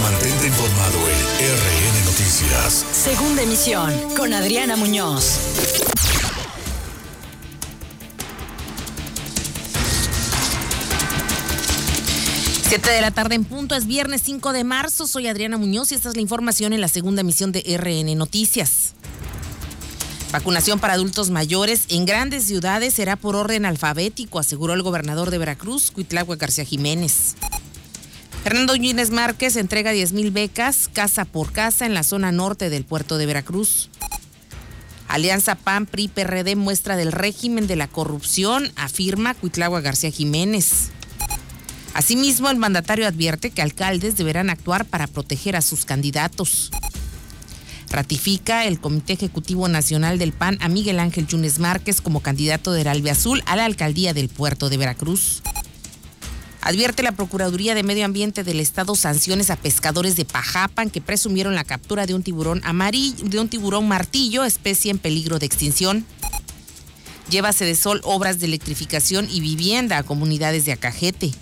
Mantente informado en RN Noticias. Segunda emisión con Adriana Muñoz. Siete de la tarde en punto, es viernes 5 de marzo. Soy Adriana Muñoz y esta es la información en la segunda emisión de RN Noticias. Vacunación para adultos mayores en grandes ciudades será por orden alfabético, aseguró el gobernador de Veracruz, Cuitlagua García Jiménez. Fernando Yunes Márquez entrega 10 mil becas casa por casa en la zona norte del puerto de Veracruz. Alianza PAN PRI PRD muestra del régimen de la corrupción, afirma Cuitlagua García Jiménez. Asimismo, el mandatario advierte que alcaldes deberán actuar para proteger a sus candidatos. Ratifica el Comité Ejecutivo Nacional del PAN a Miguel Ángel Yunes Márquez como candidato del Azul a la alcaldía del puerto de Veracruz. Advierte la Procuraduría de Medio Ambiente del Estado sanciones a pescadores de Pajapan que presumieron la captura de un tiburón amarillo, de un tiburón martillo, especie en peligro de extinción. Llévase de sol obras de electrificación y vivienda a comunidades de Acajete.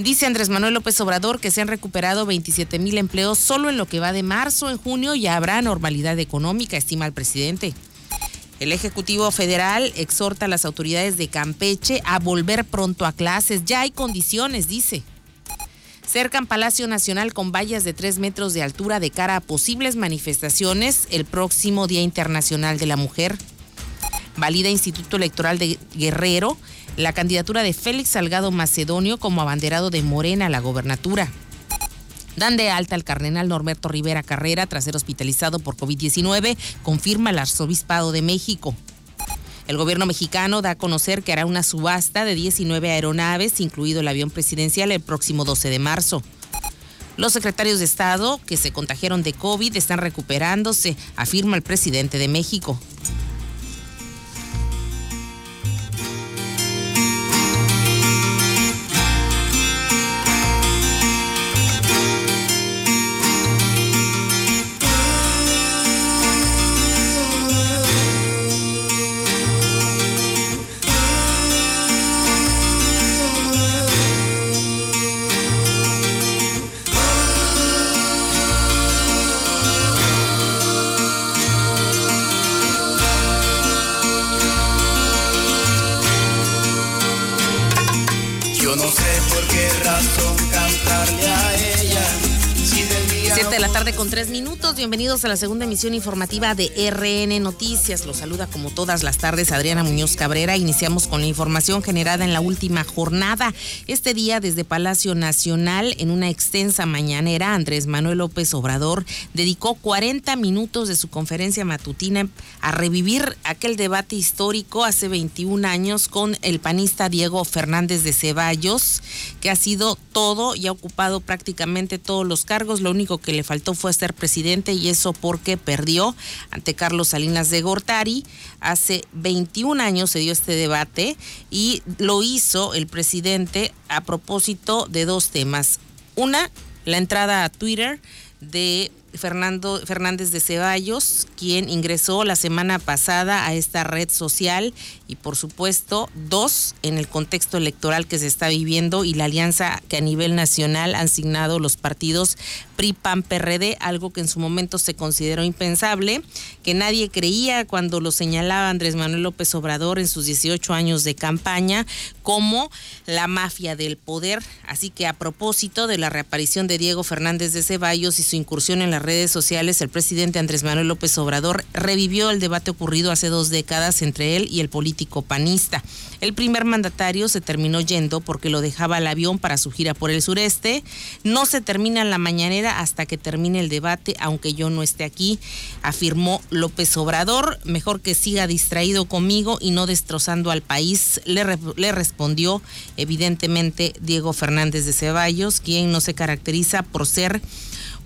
Dice Andrés Manuel López Obrador que se han recuperado 27 mil empleos solo en lo que va de marzo. En junio ya habrá normalidad económica, estima el presidente. El Ejecutivo Federal exhorta a las autoridades de Campeche a volver pronto a clases. Ya hay condiciones, dice. Cercan Palacio Nacional con vallas de tres metros de altura de cara a posibles manifestaciones el próximo Día Internacional de la Mujer. Valida Instituto Electoral de Guerrero la candidatura de Félix Salgado Macedonio como abanderado de Morena a la gobernatura. Dan de alta al cardenal Norberto Rivera Carrera tras ser hospitalizado por COVID-19, confirma el Arzobispado de México. El gobierno mexicano da a conocer que hará una subasta de 19 aeronaves, incluido el avión presidencial, el próximo 12 de marzo. Los secretarios de Estado que se contagiaron de COVID están recuperándose, afirma el presidente de México. Con tres minutos. Bienvenidos a la segunda emisión informativa de RN Noticias. Los saluda como todas las tardes Adriana Muñoz Cabrera. Iniciamos con la información generada en la última jornada. Este día desde Palacio Nacional, en una extensa mañanera, Andrés Manuel López Obrador dedicó 40 minutos de su conferencia matutina a revivir aquel debate histórico hace 21 años con el panista Diego Fernández de Ceballos, que ha sido todo y ha ocupado prácticamente todos los cargos. Lo único que le faltó fue ser presidente y eso porque perdió ante Carlos Salinas de Gortari. Hace 21 años se dio este debate y lo hizo el presidente a propósito de dos temas. Una, la entrada a Twitter de Fernando Fernández de Ceballos, quien ingresó la semana pasada a esta red social y por supuesto dos en el contexto electoral que se está viviendo y la alianza que a nivel nacional han signado los partidos PRI, PAN, PRD, algo que en su momento se consideró impensable, que nadie creía cuando lo señalaba Andrés Manuel López Obrador en sus 18 años de campaña como la mafia del poder. Así que a propósito de la reaparición de Diego Fernández de Ceballos y su incursión en las redes sociales, el presidente Andrés Manuel López Obrador revivió el debate ocurrido hace dos décadas entre él y el político panista. El primer mandatario se terminó yendo porque lo dejaba al avión para su gira por el sureste. No se termina la mañanera hasta que termine el debate, aunque yo no esté aquí, afirmó López Obrador. Mejor que siga distraído conmigo y no destrozando al país, le, le respondió evidentemente Diego Fernández de Ceballos, quien no se caracteriza por ser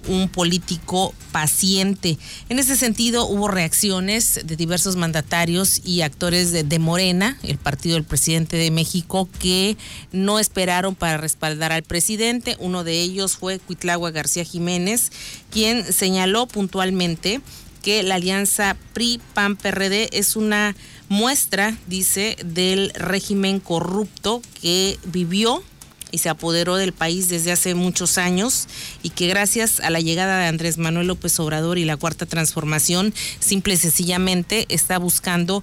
un político paciente. En ese sentido, hubo reacciones de diversos mandatarios y actores de, Morena, el partido del presidente de México, que no esperaron para respaldar al presidente. Uno de ellos fue Cuitlagua García Jiménez, quien señaló puntualmente que la alianza PRI-PAN-PRD es una muestra, dice, del régimen corrupto que vivió y se apoderó del país desde hace muchos años y que gracias a la llegada de Andrés Manuel López Obrador y la cuarta transformación, simple y sencillamente está buscando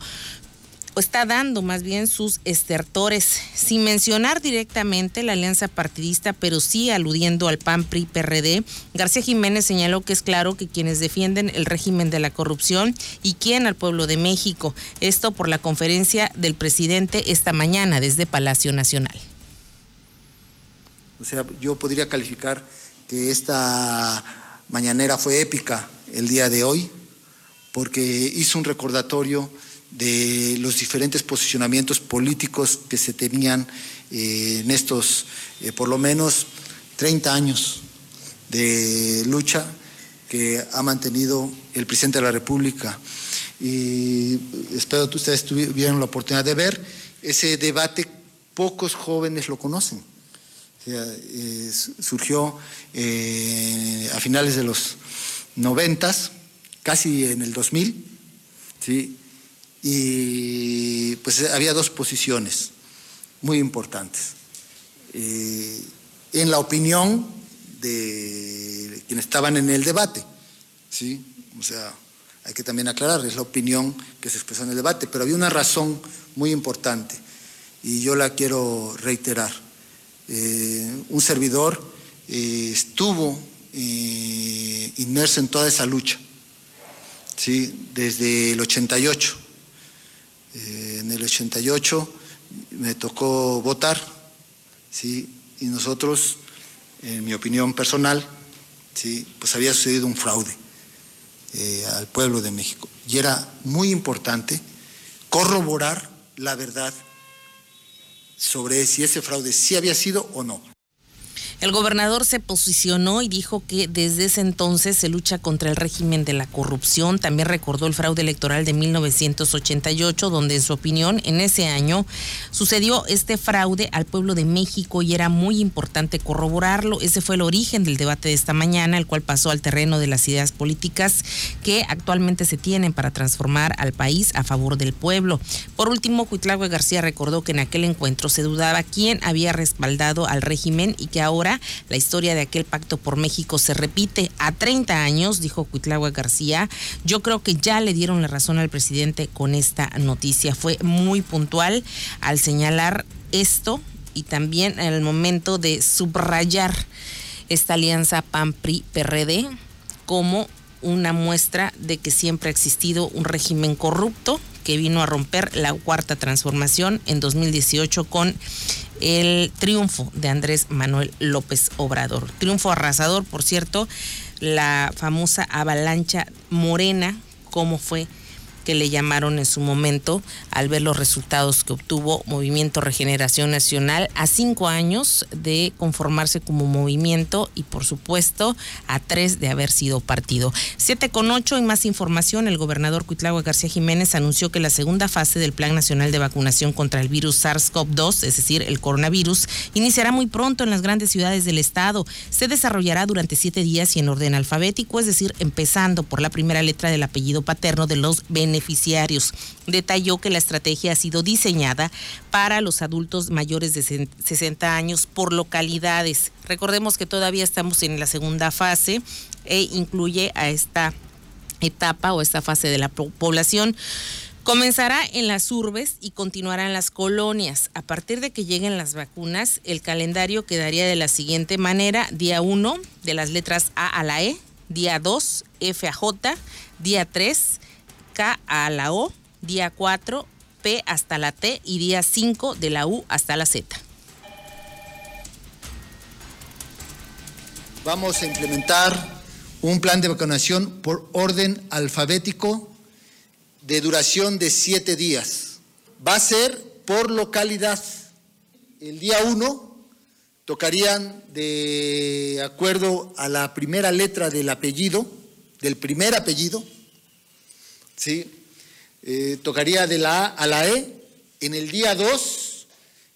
o está dando más bien sus estertores, sin mencionar directamente la alianza partidista, pero sí aludiendo al PAN PRI PRD. García Jiménez señaló que es claro que quienes defienden el régimen de la corrupción y quién al pueblo de México. Esto por la conferencia del presidente esta mañana desde Palacio Nacional. O sea, yo podría calificar que esta mañanera fue épica el día de hoy, porque hizo un recordatorio de los diferentes posicionamientos políticos que se tenían eh, en estos, eh, por lo menos, 30 años de lucha que ha mantenido el presidente de la República. Y espero que ustedes tuvieran la oportunidad de ver ese debate, pocos jóvenes lo conocen. Eh, surgió a finales de los noventas, casi en el 2000, ¿sí? y pues había dos posiciones muy importantes. Eh, en la opinión de quienes estaban en el debate, ¿sí? O sea, hay que también aclarar, es la opinión que se expresó en el debate, pero había una razón muy importante y yo la quiero reiterar. Eh, un servidor eh, estuvo inmerso en toda esa lucha, ¿sí? desde el 88 eh, en el 88 me tocó votar, ¿sí? y nosotros, en mi opinión personal, ¿sí? pues había sucedido un fraude eh, al pueblo de México. Y era muy importante corroborar la verdad sobre si ese fraude sí había sido o no. El gobernador se posicionó y dijo que desde ese entonces se lucha contra el régimen de la corrupción. También recordó el fraude electoral de 1988, donde en su opinión en ese año sucedió este fraude al pueblo de México y era muy importante corroborarlo. Ese fue el origen del debate de esta mañana, el cual pasó al terreno de las ideas políticas que actualmente se tienen para transformar al país a favor del pueblo. Por último, Cuitlagüe García recordó que en aquel encuentro se dudaba quién había respaldado al régimen y que ahora la historia de aquel pacto por México se repite a 30 años, dijo Cuitlagua García. Yo creo que ya le dieron la razón al presidente con esta noticia. Fue muy puntual al señalar esto y también en el momento de subrayar esta alianza PAN-PRI-PRD como una muestra de que siempre ha existido un régimen corrupto que vino a romper la cuarta transformación en 2018 con el triunfo de Andrés Manuel López Obrador. Triunfo arrasador, por cierto, la famosa avalancha morena, como fue que le llamaron en su momento al ver los resultados que obtuvo Movimiento Regeneración Nacional a cinco años de conformarse como movimiento y por supuesto a tres de haber sido partido. Siete con ocho y más información, el gobernador Cuitlagua García Jiménez anunció que la segunda fase del Plan Nacional de Vacunación contra el virus SARS-CoV-2, es decir, el coronavirus, iniciará muy pronto en las grandes ciudades del estado. Se desarrollará durante siete días y en orden alfabético, es decir, empezando por la primera letra del apellido paterno de los beneficiarios beneficiarios. Detalló que la estrategia ha sido diseñada para los adultos mayores de 60 años por localidades. Recordemos que todavía estamos en la segunda fase e incluye a esta etapa o esta fase de la población. Comenzará en las urbes y continuará en las colonias. A partir de que lleguen las vacunas, el calendario quedaría de la siguiente manera. Día 1 de las letras A a la E, día 2 F a J, día 3 K a la O, día 4 P hasta la T y día 5 de la U hasta la Z. Vamos a implementar un plan de vacunación por orden alfabético de duración de siete días. Va a ser por localidad. El día 1 tocarían de acuerdo a la primera letra del apellido, del primer apellido, ¿sí? Eh, tocaría de la A a la E, en el día 2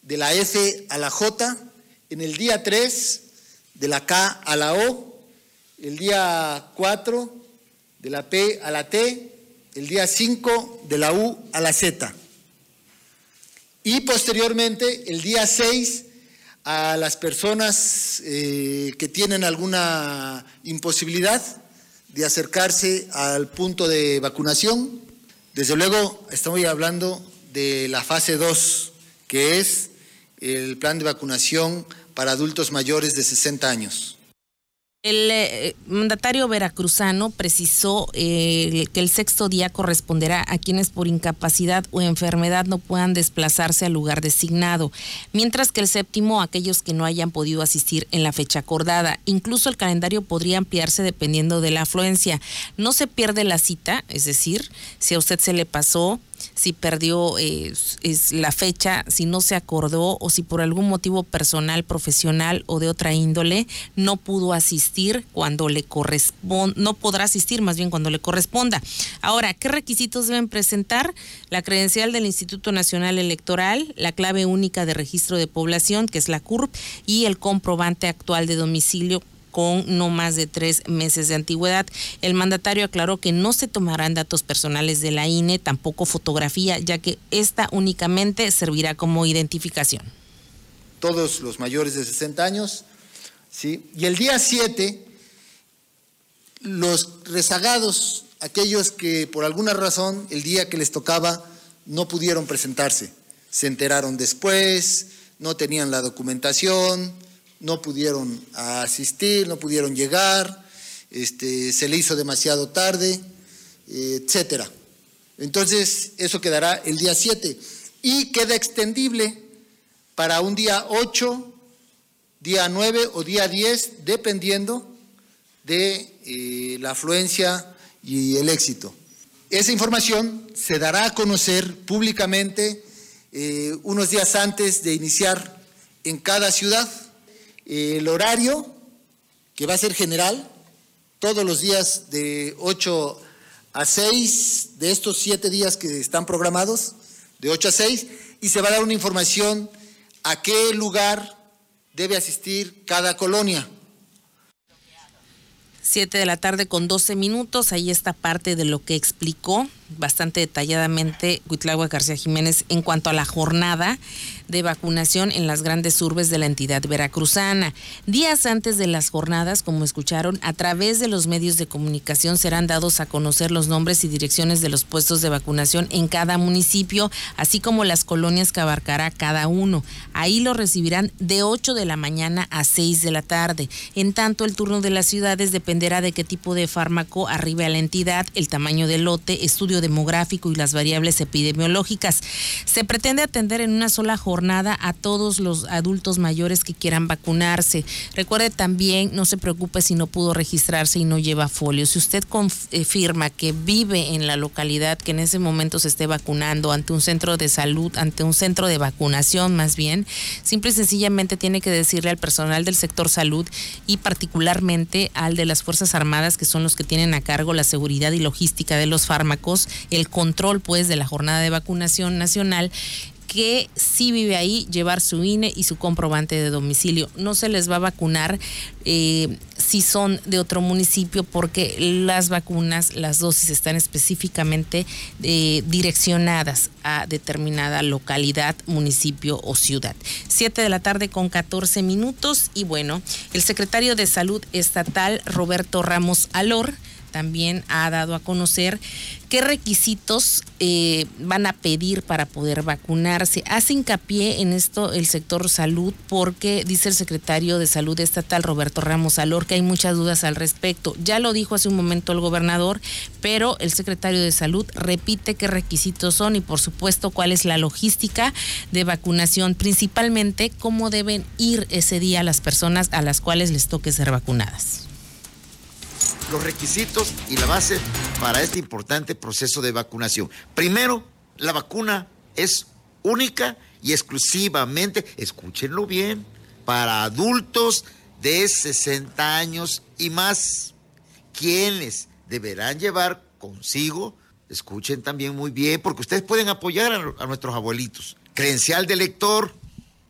de la F a la J, en el día 3 de la K a la O, el día 4 de la P a la T, el día 5 de la U a la Z. Y posteriormente, el día 6, a las personas eh, que tienen alguna imposibilidad de acercarse al punto de vacunación. Desde luego, estamos hablando de la fase 2, que es el plan de vacunación para adultos mayores de 60 años. El eh, mandatario veracruzano precisó eh, que el sexto día corresponderá a quienes por incapacidad o enfermedad no puedan desplazarse al lugar designado, mientras que el séptimo a aquellos que no hayan podido asistir en la fecha acordada. Incluso el calendario podría ampliarse dependiendo de la afluencia. No se pierde la cita, es decir, si a usted se le pasó si perdió eh, es la fecha, si no se acordó o si por algún motivo personal, profesional o de otra índole no pudo asistir cuando le corresponda, no podrá asistir más bien cuando le corresponda. Ahora, ¿qué requisitos deben presentar? La credencial del Instituto Nacional Electoral, la clave única de registro de población, que es la CURP, y el comprobante actual de domicilio con no más de tres meses de antigüedad. El mandatario aclaró que no se tomarán datos personales de la INE, tampoco fotografía, ya que esta únicamente servirá como identificación. Todos los mayores de 60 años, ¿sí? Y el día 7, los rezagados, aquellos que por alguna razón el día que les tocaba no pudieron presentarse, se enteraron después, no tenían la documentación, no pudieron asistir, no pudieron llegar, este, se le hizo demasiado tarde, etcétera. Entonces, eso quedará el día 7 y queda extendible para un día 8, día 9 o día 10, dependiendo de eh, la afluencia y el éxito. Esa información se dará a conocer públicamente eh, unos días antes de iniciar en cada ciudad el horario, que va a ser general, todos los días de 8 a 6, de estos 7 días que están programados, de 8 a 6, y se va a dar una información a qué lugar debe asistir cada colonia. 7 de la tarde con 12 minutos, ahí está parte de lo que explicó bastante detalladamente Huitlagua García Jiménez en cuanto a la jornada de vacunación en las grandes urbes de la entidad veracruzana. Días antes de las jornadas, como escucharon, a través de los medios de comunicación serán dados a conocer los nombres y direcciones de los puestos de vacunación en cada municipio, así como las colonias que abarcará cada uno. Ahí lo recibirán de 8 de la mañana a 6 de la tarde. En tanto, el turno de las ciudades dependerá de qué tipo de fármaco arribe a la entidad, el tamaño del lote, estudio demográfico y las variables epidemiológicas. Se pretende atender en una sola jornada a todos los adultos mayores que quieran vacunarse. Recuerde también, no se preocupe si no pudo registrarse y no lleva folio. Si usted confirma que vive en la localidad que en ese momento se esté vacunando ante un centro de salud, ante un centro de vacunación más bien, simple y sencillamente tiene que decirle al personal del sector salud y particularmente al de las Fuerzas Armadas, que son los que tienen a cargo la seguridad y logística de los fármacos, el control pues de la jornada de vacunación nacional que si vive ahí llevar su INE y su comprobante de domicilio. No se les va a vacunar eh, si son de otro municipio porque las vacunas, las dosis están específicamente eh, direccionadas a determinada localidad, municipio o ciudad. Siete de la tarde con 14 minutos y bueno, el secretario de Salud Estatal, Roberto Ramos Alor, también ha dado a conocer qué requisitos eh, van a pedir para poder vacunarse. Hace hincapié en esto el sector salud porque dice el secretario de Salud Estatal Roberto Ramos Alor que hay muchas dudas al respecto. Ya lo dijo hace un momento el gobernador, pero el secretario de Salud repite qué requisitos son y por supuesto cuál es la logística de vacunación, principalmente cómo deben ir ese día las personas a las cuales les toque ser vacunadas los requisitos y la base para este importante proceso de vacunación. Primero, la vacuna es única y exclusivamente, escúchenlo bien, para adultos de 60 años y más, quienes deberán llevar consigo, escuchen también muy bien, porque ustedes pueden apoyar a, nuestros abuelitos, credencial de lector,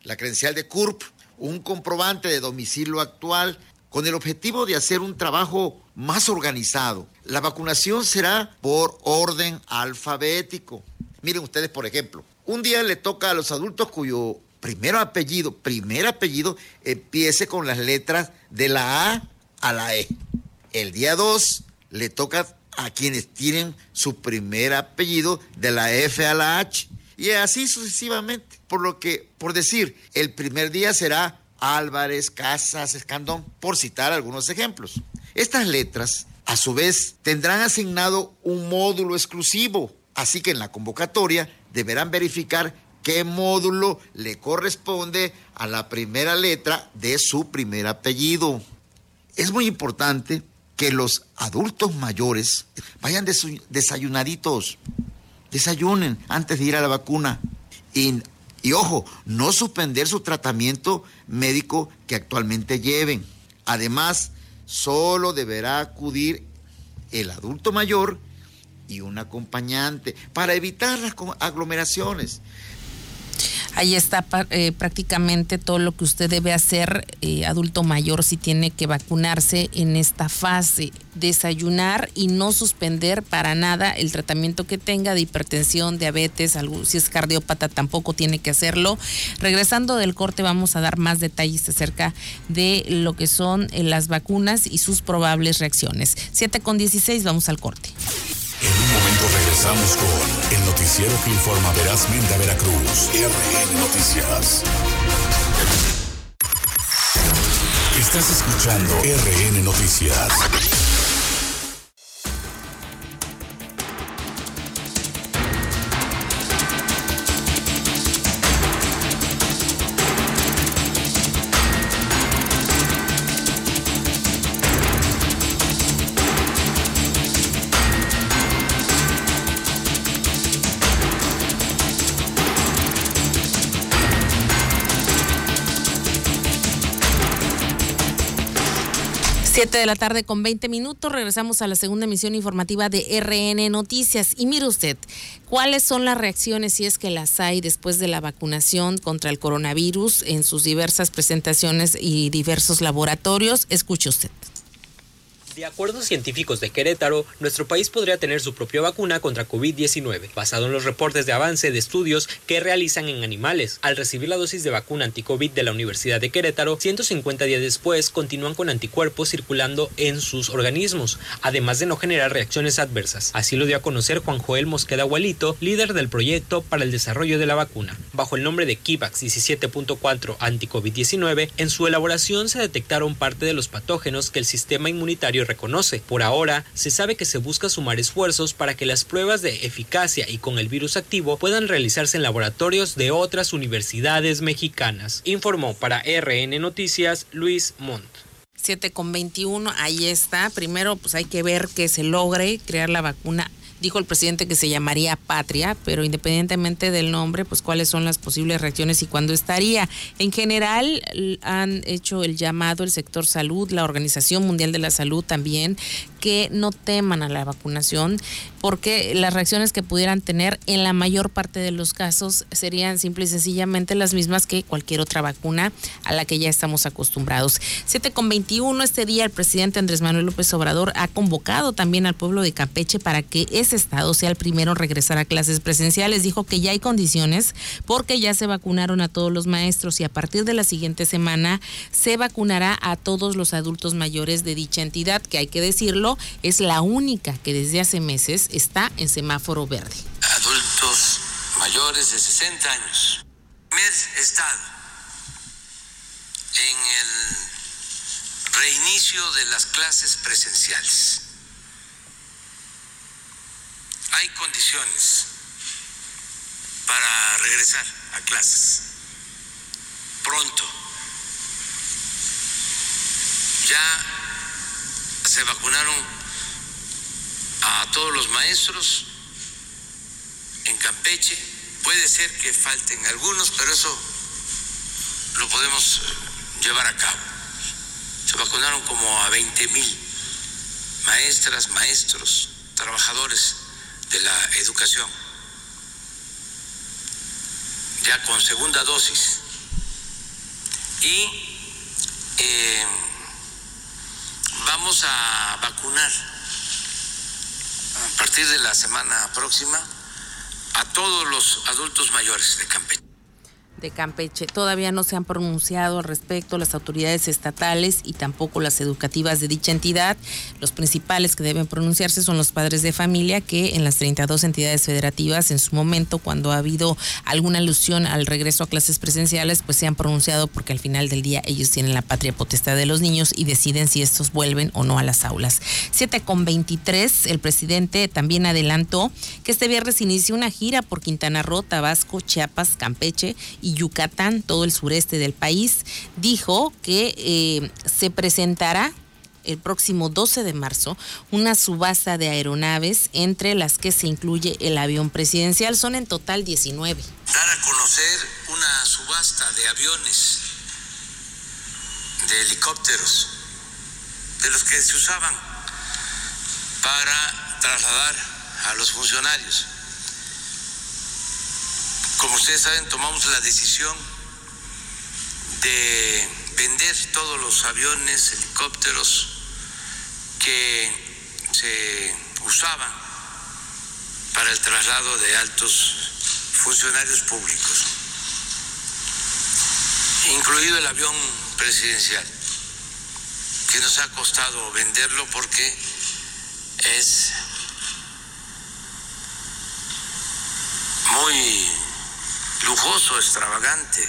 la credencial de CURP, un comprobante de domicilio actual, con el objetivo de hacer un trabajo más organizado. La vacunación será por orden alfabético. Miren ustedes, por ejemplo, un día le toca a los adultos cuyo primero apellido, primer apellido, empiece con las letras de la A a la E. El día 2 le toca a quienes tienen su primer apellido de la F a la H y así sucesivamente. Por lo que, por decir, el primer día será Álvarez, Casas, Escandón, por citar algunos ejemplos. Estas letras, a su vez, tendrán asignado un módulo exclusivo, así que en la convocatoria deberán verificar qué módulo le corresponde a la primera letra de su primer apellido. Es muy importante que los adultos mayores vayan desayunaditos, desayunen antes de ir a la vacuna. Y, y ojo, no suspender su tratamiento médico que actualmente lleven. Además, solo deberá acudir el adulto mayor y un acompañante para evitar las aglomeraciones. Ahí está eh, prácticamente todo lo que usted debe hacer, eh, adulto mayor, si tiene que vacunarse en esta fase. Desayunar y no suspender para nada el tratamiento que tenga de hipertensión, diabetes, algo, si es cardiópata tampoco tiene que hacerlo. Regresando del corte vamos a dar más detalles acerca de lo que son eh, las vacunas y sus probables reacciones. 7 con 16, vamos al corte. En un momento regresamos con el noticiero que informa verazmente a Veracruz. RN Noticias. Estás escuchando RN Noticias. 7 de la tarde con 20 minutos. Regresamos a la segunda emisión informativa de RN Noticias. Y mire usted, ¿cuáles son las reacciones, si es que las hay, después de la vacunación contra el coronavirus en sus diversas presentaciones y diversos laboratorios? Escuche usted. De acuerdo a científicos de Querétaro, nuestro país podría tener su propia vacuna contra COVID-19, basado en los reportes de avance de estudios que realizan en animales. Al recibir la dosis de vacuna anti-COVID de la Universidad de Querétaro, 150 días después continúan con anticuerpos circulando en sus organismos, además de no generar reacciones adversas. Así lo dio a conocer Juan Joel Mosqueda Abuelito, líder del proyecto para el desarrollo de la vacuna. Bajo el nombre de Kivax 17.4 anti-COVID-19, en su elaboración se detectaron parte de los patógenos que el sistema inmunitario reconoce. Por ahora, se sabe que se busca sumar esfuerzos para que las pruebas de eficacia y con el virus activo puedan realizarse en laboratorios de otras universidades mexicanas. Informó para RN Noticias Luis Montt. 7 con 21, ahí está. Primero, pues hay que ver que se logre crear la vacuna dijo el presidente que se llamaría Patria, pero independientemente del nombre, pues cuáles son las posibles reacciones y cuándo estaría. En general han hecho el llamado el sector salud, la Organización Mundial de la Salud también, que no teman a la vacunación porque las reacciones que pudieran tener en la mayor parte de los casos serían simple y sencillamente las mismas que cualquier otra vacuna a la que ya estamos acostumbrados. 7 con 21, este día el presidente Andrés Manuel López Obrador ha convocado también al pueblo de Campeche para que ese estado sea el primero en regresar a clases presenciales. Dijo que ya hay condiciones porque ya se vacunaron a todos los maestros y a partir de la siguiente semana se vacunará a todos los adultos mayores de dicha entidad, que hay que decirlo, es la única que desde hace meses está en semáforo verde. Adultos mayores de 60 años. He estado en el reinicio de las clases presenciales. Hay condiciones para regresar a clases pronto. Ya se vacunaron a todos los maestros en Campeche. Puede ser que falten algunos, pero eso lo podemos llevar a cabo. Se vacunaron como a 20 mil maestras, maestros, trabajadores de la educación, ya con segunda dosis. Y eh, vamos a vacunar a partir de la semana próxima a todos los adultos mayores de Campeche. De Campeche. Todavía no se han pronunciado al respecto las autoridades estatales y tampoco las educativas de dicha entidad. Los principales que deben pronunciarse son los padres de familia que en las 32 entidades federativas en su momento cuando ha habido alguna alusión al regreso a clases presenciales pues se han pronunciado porque al final del día ellos tienen la patria potestad de los niños y deciden si estos vuelven o no a las aulas. 7 con 23, el presidente también adelantó que este viernes inicia una gira por Quintana Roo, Tabasco, Chiapas, Campeche y Yucatán, todo el sureste del país, dijo que eh, se presentará el próximo 12 de marzo una subasta de aeronaves entre las que se incluye el avión presidencial. Son en total 19. Dar a conocer una subasta de aviones, de helicópteros, de los que se usaban para trasladar a los funcionarios. Como ustedes saben, tomamos la decisión de vender todos los aviones, helicópteros que se usaban para el traslado de altos funcionarios públicos, incluido el avión presidencial, que nos ha costado venderlo porque es muy lujoso, extravagante.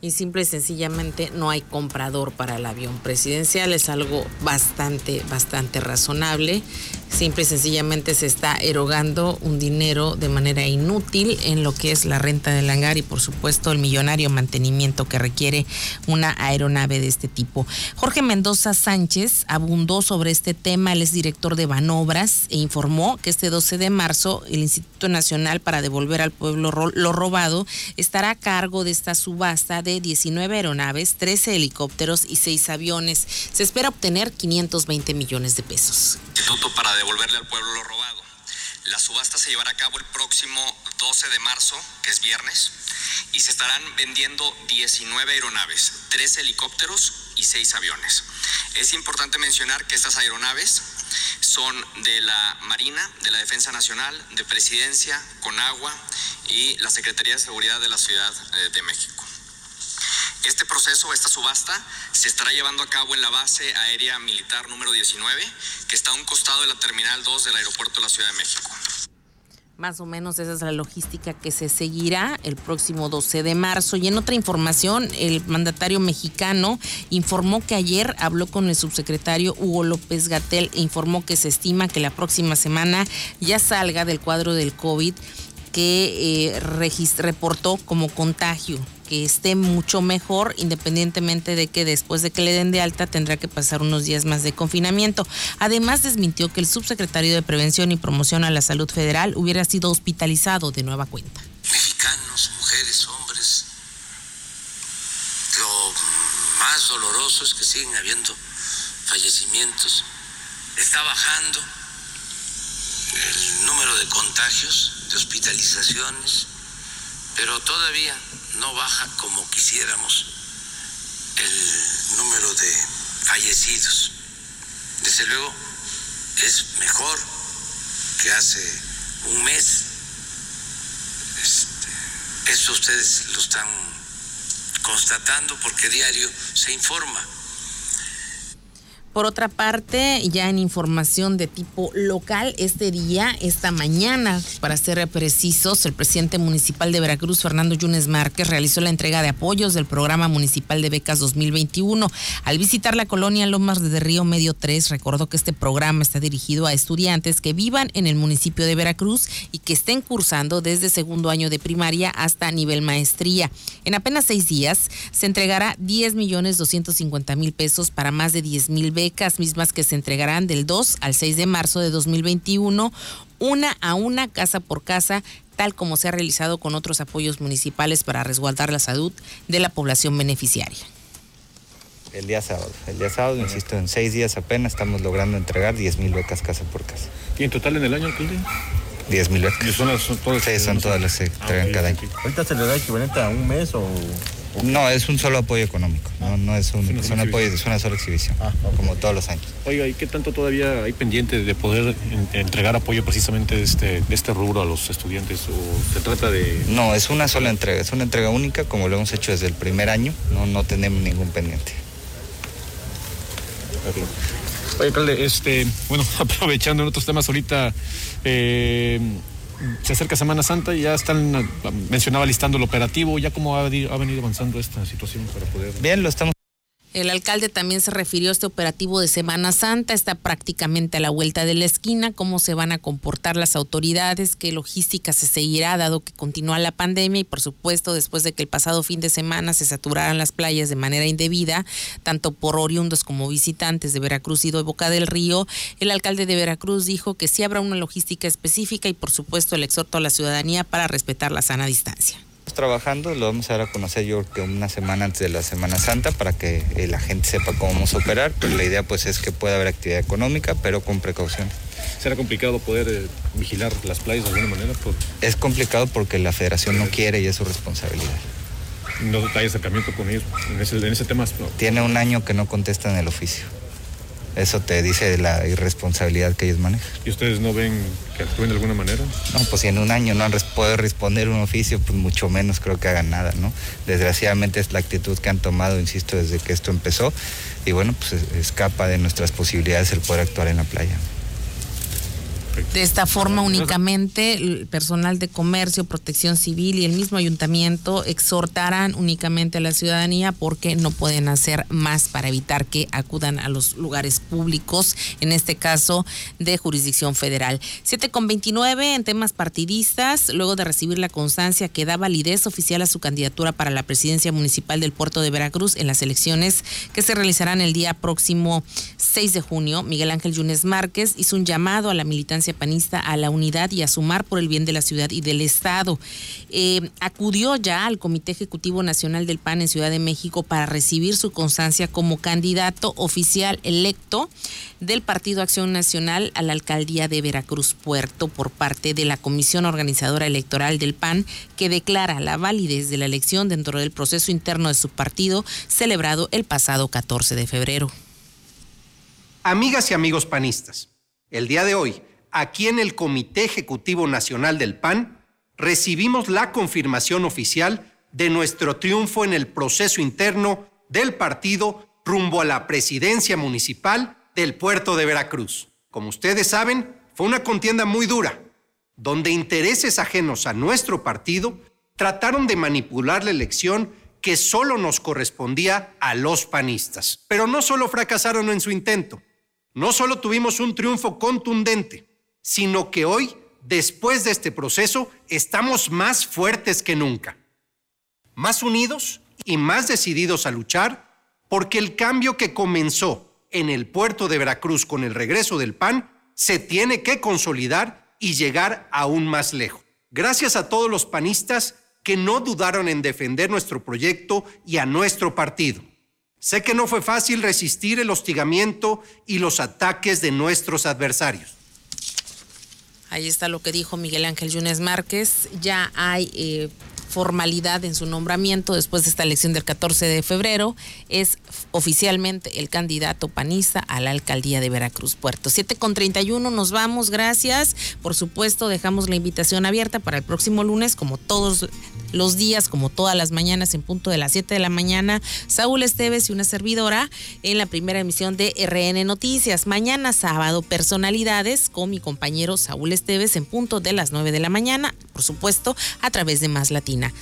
Y simple y sencillamente no hay comprador para el avión presidencial, es algo bastante, bastante razonable. Simple y sencillamente se está erogando un dinero de manera inútil en lo que es la renta del hangar y por supuesto el millonario mantenimiento que requiere una aeronave de este tipo. Jorge Mendoza Sánchez abundó sobre este tema, él es director de Banobras e informó que este 12 de marzo el Instituto Nacional para devolver al pueblo lo robado estará a cargo de esta subasta de 19 aeronaves, 13 helicópteros y 6 aviones. Se espera obtener 520 millones de pesos. Instituto para devolverle al pueblo lo robado. La subasta se llevará a cabo el próximo 12 de marzo, que es viernes, y se estarán vendiendo 19 aeronaves, 13 helicópteros y 6 aviones. Es importante mencionar que estas aeronaves son de la Marina, de la Defensa Nacional, de Presidencia, Conagua y la Secretaría de Seguridad de la Ciudad eh, de México. Este proceso, esta subasta, se estará llevando a cabo en la base aérea militar número 19, que está a un costado de la Terminal 2 del Aeropuerto de la Ciudad de México. Más o menos esa es la logística que se seguirá el próximo 12 de marzo. Y en otra información, el mandatario mexicano informó que ayer habló con el subsecretario Hugo López Gatel e informó que se estima que la próxima semana ya salga del cuadro del COVID que eh, reportó como contagio que esté mucho mejor, independientemente de que después de que le den de alta tendrá que pasar unos días más de confinamiento. Además, desmintió que el subsecretario de Prevención y Promoción a la Salud Federal hubiera sido hospitalizado de nueva cuenta. Mexicanos, mujeres, hombres, lo más doloroso es que siguen habiendo fallecimientos. Está bajando el número de contagios, de hospitalizaciones, pero todavía no baja como quisiéramos el número de fallecidos. Desde luego es mejor que hace un mes. Este, eso ustedes lo están constatando porque diario se informa. Por otra parte, ya en información de tipo local, este día, esta mañana, para ser precisos, el presidente municipal de Veracruz, Fernando Yunes Márquez, realizó la entrega de apoyos del programa municipal de becas 2021. Al visitar la colonia Lomas de Río Medio 3, recordó que este programa está dirigido a estudiantes que vivan en el municipio de Veracruz y que estén cursando desde segundo año de primaria hasta nivel maestría. En apenas seis días se entregará 10 millones 250 mil pesos para más de 10 mil becas becas mismas que se entregarán del 2 al 6 de marzo de 2021, una a una, casa por casa, tal como se ha realizado con otros apoyos municipales para resguardar la salud de la población beneficiaria. El día sábado, el día sábado, insisto, en seis días apenas estamos logrando entregar 10 mil becas casa por casa. ¿Y en total en el año, alcalde? 10 mil becas. ¿Y son, las, son todas sí, son todas las que se entregan Ah, cada año. ¿Ahorita se le da equivalente a un mes o No, es un solo apoyo económico, no, no es un, es un apoyo, es una sola exhibición, Ah, como todos los años. Oiga, ¿y qué tanto todavía hay pendiente de poder en- entregar apoyo precisamente de este, de este rubro a los estudiantes? ¿O se trata de...? No, es una sola entrega, es una entrega única como lo hemos hecho desde el primer año, no, no tenemos ningún pendiente. Oye, alcalde, este, bueno, aprovechando en otros temas ahorita, eh, se acerca Semana Santa y ya están, ah, mencionaba listando el operativo, ya cómo ha venido avanzando esta situación para poder... Bien, lo estamos El alcalde también se refirió a este operativo de Semana Santa, está prácticamente a la vuelta de la esquina, cómo se van a comportar las autoridades, qué logística se seguirá dado que continúa la pandemia y por supuesto después de que el pasado fin de semana se saturaran las playas de manera indebida, tanto por oriundos como visitantes de Veracruz y de Boca del Río, el alcalde de Veracruz dijo que sí habrá una logística específica y por supuesto el exhorto a la ciudadanía para respetar la sana distancia. Trabajando, lo vamos a dar a conocer yo creo que una semana antes de la Semana Santa para que eh, la gente sepa cómo vamos a operar, pero la idea pues es que pueda haber actividad económica, pero con precaución. ¿Será complicado poder eh, vigilar las playas de alguna manera? Por, Es complicado porque la federación no quiere y es su responsabilidad. no hay acercamiento con ellos en ese, en ese tema. no. Tiene un año que no contestan el oficio. Eso te dice la irresponsabilidad que ellos manejan. ¿Y ustedes no ven que actúen de alguna manera? No, pues si en un año no han podido responder un oficio, pues mucho menos creo que hagan nada, ¿no? Desgraciadamente es la actitud que han tomado, insisto, desde que esto empezó. Y bueno, pues es- escapa de nuestras posibilidades el poder actuar en la playa. De esta forma únicamente el personal de comercio, protección civil y el mismo ayuntamiento exhortarán únicamente a la ciudadanía porque no pueden hacer más para evitar que acudan a los lugares públicos, en este caso de jurisdicción federal. 7 con 29 en temas partidistas, luego de recibir la constancia que da validez oficial a su candidatura para la presidencia municipal del puerto de Veracruz en las elecciones que se realizarán el día próximo 6 de junio, Miguel Ángel Yunes Márquez hizo un llamado a la militancia panista a la unidad y a sumar por el bien de la ciudad y del Estado. Eh, acudió ya al Comité Ejecutivo Nacional del PAN en Ciudad de México para recibir su constancia como candidato oficial electo del Partido Acción Nacional a la alcaldía de Veracruz Puerto por parte de la Comisión Organizadora Electoral del PAN, que declara la validez de la elección dentro del proceso interno de su partido celebrado el pasado 14 de febrero. Amigas y amigos panistas, el día de hoy, aquí en el Comité Ejecutivo Nacional del PAN, recibimos la confirmación oficial de nuestro triunfo en el proceso interno del partido rumbo a la presidencia municipal del puerto de Veracruz. Como ustedes saben, fue una contienda muy dura, donde intereses ajenos a nuestro partido trataron de manipular la elección que solo nos correspondía a los panistas. Pero no solo fracasaron en su intento, no solo tuvimos un triunfo contundente, sino que hoy, después de este proceso, estamos más fuertes que nunca. Más unidos y más decididos a luchar porque el cambio que comenzó en el puerto de Veracruz con el regreso del PAN se tiene que consolidar y llegar aún más lejos. Gracias a todos los panistas que no dudaron en defender nuestro proyecto y a nuestro partido. Sé que no fue fácil resistir el hostigamiento y los ataques de nuestros adversarios. Ahí está lo que dijo Miguel Ángel Yunes Márquez. Ya hay eh, formalidad en su nombramiento después de esta elección del 14 de febrero. Es oficialmente el candidato panista a la alcaldía de Veracruz Puerto. 7 con 31, nos vamos, gracias. Por supuesto, dejamos la invitación abierta para el próximo lunes, como todos los días, como todas las mañanas, en punto de las 7 de la mañana. Saúl Esteves y una servidora en la primera emisión de RN Noticias. Mañana sábado, personalidades con mi compañero Saúl Esteves en punto de las 9 de la mañana, por supuesto, a través de Más Latina.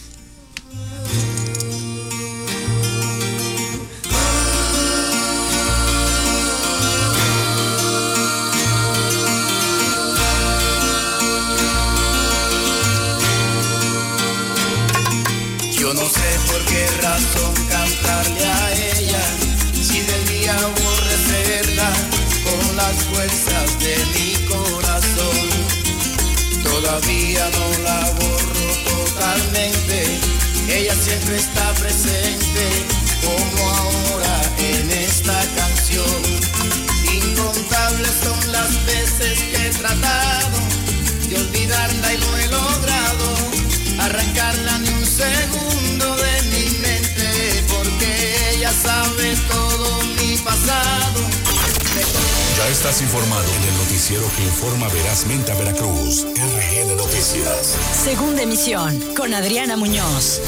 Ya estás informado en el noticiero que informa verazmente a Veracruz. RN Noticias. Segunda emisión con Adriana Muñoz.